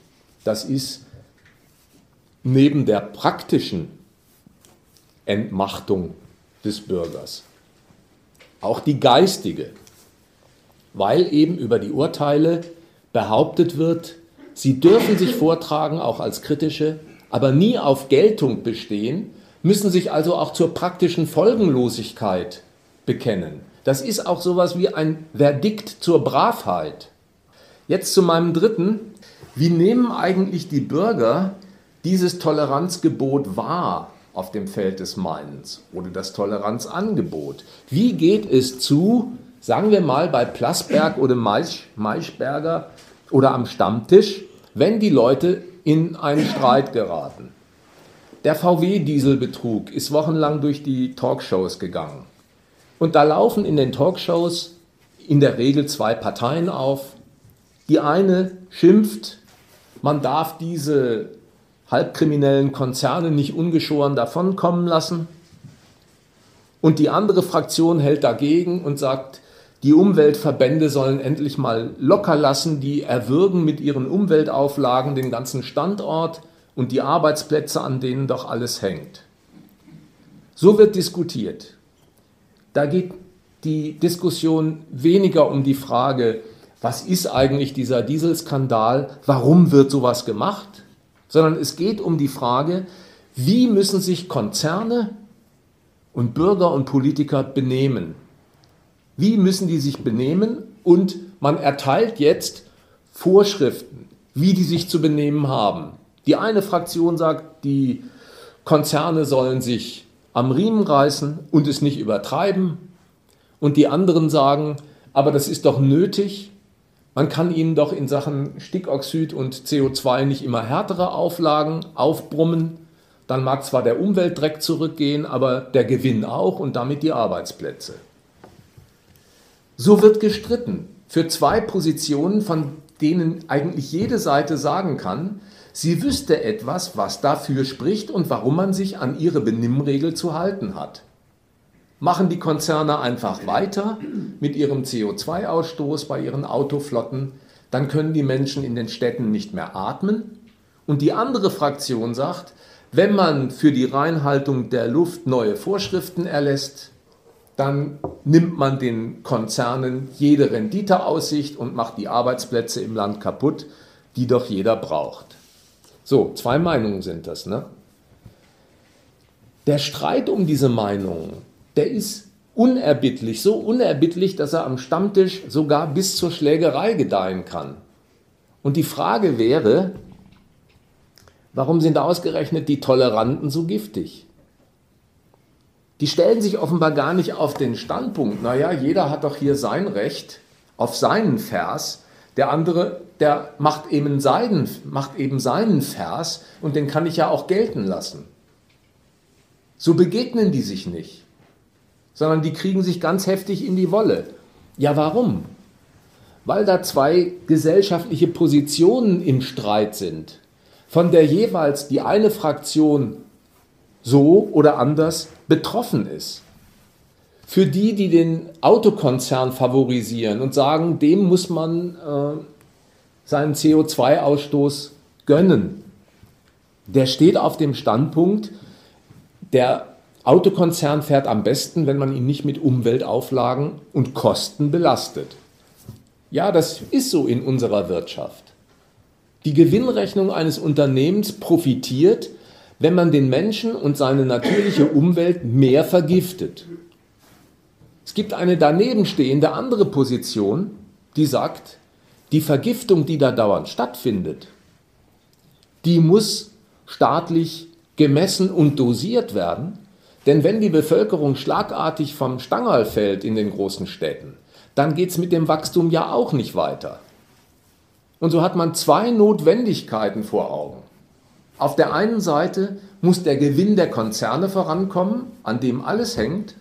das ist neben der praktischen Entmachtung des Bürgers auch die geistige, weil eben über die Urteile behauptet wird, sie dürfen sich vortragen, auch als kritische, aber nie auf Geltung bestehen, müssen sich also auch zur praktischen Folgenlosigkeit bekennen. Das ist auch sowas wie ein Verdikt zur Bravheit. Jetzt zu meinem dritten. Wie nehmen eigentlich die Bürger dieses Toleranzgebot wahr auf dem Feld des Meinens oder das Toleranzangebot? Wie geht es zu, sagen wir mal bei Plasberg oder Maischberger oder am Stammtisch, wenn die Leute in einen Streit geraten? Der VW-Dieselbetrug ist wochenlang durch die Talkshows gegangen. Und da laufen in den Talkshows in der Regel zwei Parteien auf, die eine schimpft man darf diese halbkriminellen Konzerne nicht ungeschoren davonkommen lassen. Und die andere Fraktion hält dagegen und sagt, die Umweltverbände sollen endlich mal locker lassen, die erwürgen mit ihren Umweltauflagen den ganzen Standort und die Arbeitsplätze, an denen doch alles hängt. So wird diskutiert. Da geht die Diskussion weniger um die Frage, was ist eigentlich dieser Dieselskandal, warum wird sowas gemacht, sondern es geht um die Frage, wie müssen sich Konzerne und Bürger und Politiker benehmen. Wie müssen die sich benehmen? Und man erteilt jetzt Vorschriften, wie die sich zu benehmen haben. Die eine Fraktion sagt, die Konzerne sollen sich am Riemen reißen und es nicht übertreiben. Und die anderen sagen, aber das ist doch nötig. Man kann ihnen doch in Sachen Stickoxid und CO2 nicht immer härtere Auflagen aufbrummen. Dann mag zwar der Umweltdreck zurückgehen, aber der Gewinn auch und damit die Arbeitsplätze. So wird gestritten für zwei Positionen, von denen eigentlich jede Seite sagen kann, sie wüsste etwas, was dafür spricht und warum man sich an ihre Benimmregel zu halten hat. Machen die Konzerne einfach weiter mit ihrem CO2-Ausstoß bei ihren Autoflotten, dann können die Menschen in den Städten nicht mehr atmen. Und die andere Fraktion sagt, wenn man für die Reinhaltung der Luft neue Vorschriften erlässt, dann nimmt man den Konzernen jede Renditeaussicht und macht die Arbeitsplätze im Land kaputt, die doch jeder braucht. So, zwei Meinungen sind das. Ne? Der Streit um diese Meinungen, der ist unerbittlich, so unerbittlich, dass er am Stammtisch sogar bis zur Schlägerei gedeihen kann. Und die Frage wäre, warum sind ausgerechnet die Toleranten so giftig? die stellen sich offenbar gar nicht auf den Standpunkt, naja, jeder hat doch hier sein Recht auf seinen Vers, der andere, der macht eben, seinen, macht eben seinen Vers und den kann ich ja auch gelten lassen. So begegnen die sich nicht, sondern die kriegen sich ganz heftig in die Wolle. Ja, warum? Weil da zwei gesellschaftliche Positionen im Streit sind, von der jeweils die eine Fraktion so oder anders betroffen ist. Für die, die den Autokonzern favorisieren und sagen, dem muss man äh, seinen CO2-Ausstoß gönnen, der steht auf dem Standpunkt, der Autokonzern fährt am besten, wenn man ihn nicht mit Umweltauflagen und Kosten belastet. Ja, das ist so in unserer Wirtschaft. Die Gewinnrechnung eines Unternehmens profitiert, wenn man den Menschen und seine natürliche Umwelt mehr vergiftet. Es gibt eine daneben stehende andere Position, die sagt, die Vergiftung, die da dauernd stattfindet, die muss staatlich gemessen und dosiert werden, denn wenn die Bevölkerung schlagartig vom Stangerl fällt in den großen Städten, dann geht es mit dem Wachstum ja auch nicht weiter. Und so hat man zwei Notwendigkeiten vor Augen. Auf der einen Seite muss der Gewinn der Konzerne vorankommen, an dem alles hängt.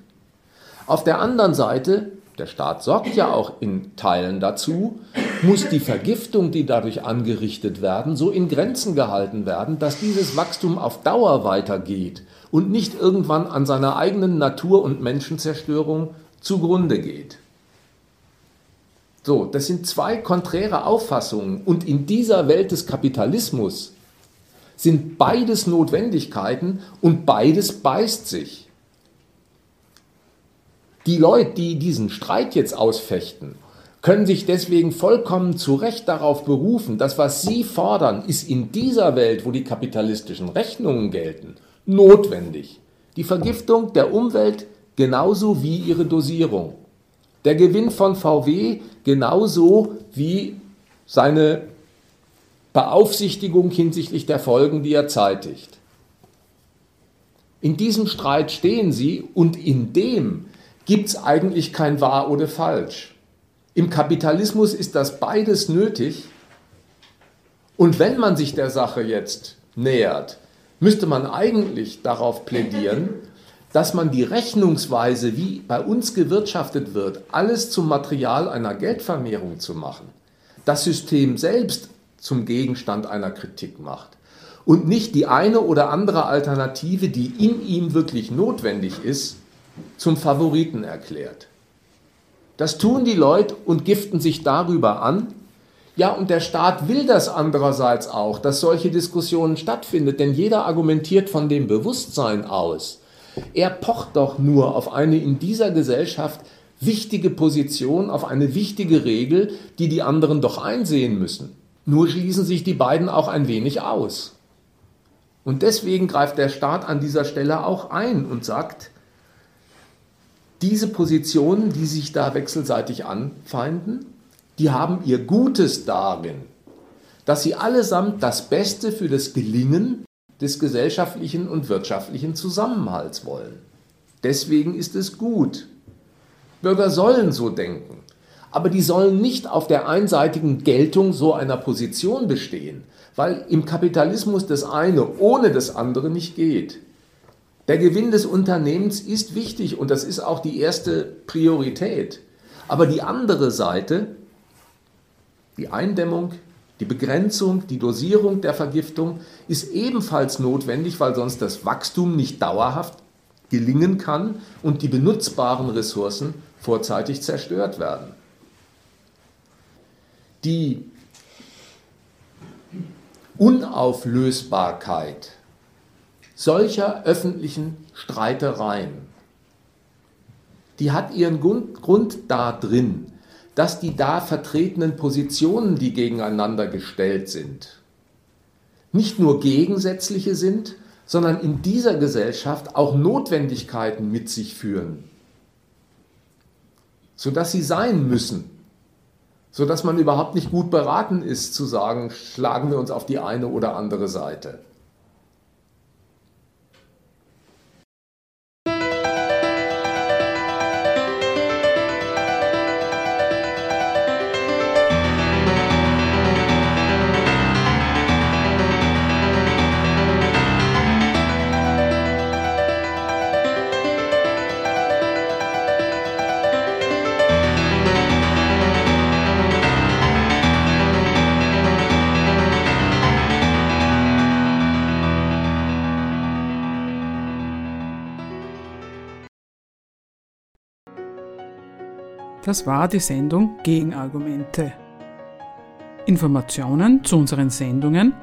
Auf der anderen Seite, der Staat sorgt ja auch in Teilen dazu, muss die Vergiftung, die dadurch angerichtet werden, so in Grenzen gehalten werden, dass dieses Wachstum auf Dauer weitergeht und nicht irgendwann an seiner eigenen Natur- und Menschenzerstörung zugrunde geht. So, das sind zwei konträre Auffassungen und in dieser Welt des Kapitalismus sind beides Notwendigkeiten und beides beißt sich. Die Leute, die diesen Streit jetzt ausfechten, können sich deswegen vollkommen zu Recht darauf berufen, dass was sie fordern, ist in dieser Welt, wo die kapitalistischen Rechnungen gelten, notwendig. Die Vergiftung der Umwelt genauso wie ihre Dosierung. Der Gewinn von VW genauso wie seine Beaufsichtigung hinsichtlich der Folgen, die er zeitigt. In diesem Streit stehen sie und in dem gibt es eigentlich kein wahr oder falsch. Im Kapitalismus ist das beides nötig und wenn man sich der Sache jetzt nähert, müsste man eigentlich darauf plädieren, dass man die Rechnungsweise, wie bei uns gewirtschaftet wird, alles zum Material einer Geldvermehrung zu machen, das System selbst zum Gegenstand einer Kritik macht und nicht die eine oder andere Alternative, die in ihm wirklich notwendig ist, zum Favoriten erklärt. Das tun die Leute und giften sich darüber an. Ja, und der Staat will das andererseits auch, dass solche Diskussionen stattfinden, denn jeder argumentiert von dem Bewusstsein aus. Er pocht doch nur auf eine in dieser Gesellschaft wichtige Position, auf eine wichtige Regel, die die anderen doch einsehen müssen. Nur schließen sich die beiden auch ein wenig aus. Und deswegen greift der Staat an dieser Stelle auch ein und sagt, diese Positionen, die sich da wechselseitig anfeinden, die haben ihr Gutes darin, dass sie allesamt das Beste für das Gelingen des gesellschaftlichen und wirtschaftlichen Zusammenhalts wollen. Deswegen ist es gut. Bürger sollen so denken, aber die sollen nicht auf der einseitigen Geltung so einer Position bestehen, weil im Kapitalismus das eine ohne das andere nicht geht. Der Gewinn des Unternehmens ist wichtig und das ist auch die erste Priorität. Aber die andere Seite, die Eindämmung, die Begrenzung, die Dosierung der Vergiftung ist ebenfalls notwendig, weil sonst das Wachstum nicht dauerhaft gelingen kann und die benutzbaren Ressourcen vorzeitig zerstört werden. Die Unauflösbarkeit solcher öffentlichen Streitereien, die hat ihren Grund, Grund da drin, dass die da vertretenen Positionen, die gegeneinander gestellt sind, nicht nur gegensätzliche sind, sondern in dieser Gesellschaft auch Notwendigkeiten mit sich führen, sodass sie sein müssen sodass man überhaupt nicht gut beraten ist zu sagen, schlagen wir uns auf die eine oder andere Seite. Das war die Sendung Gegenargumente. Informationen zu unseren Sendungen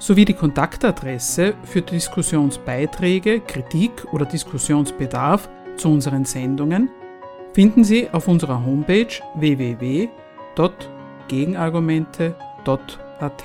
sowie die Kontaktadresse für Diskussionsbeiträge, Kritik oder Diskussionsbedarf zu unseren Sendungen finden Sie auf unserer Homepage www.gegenargumente.at.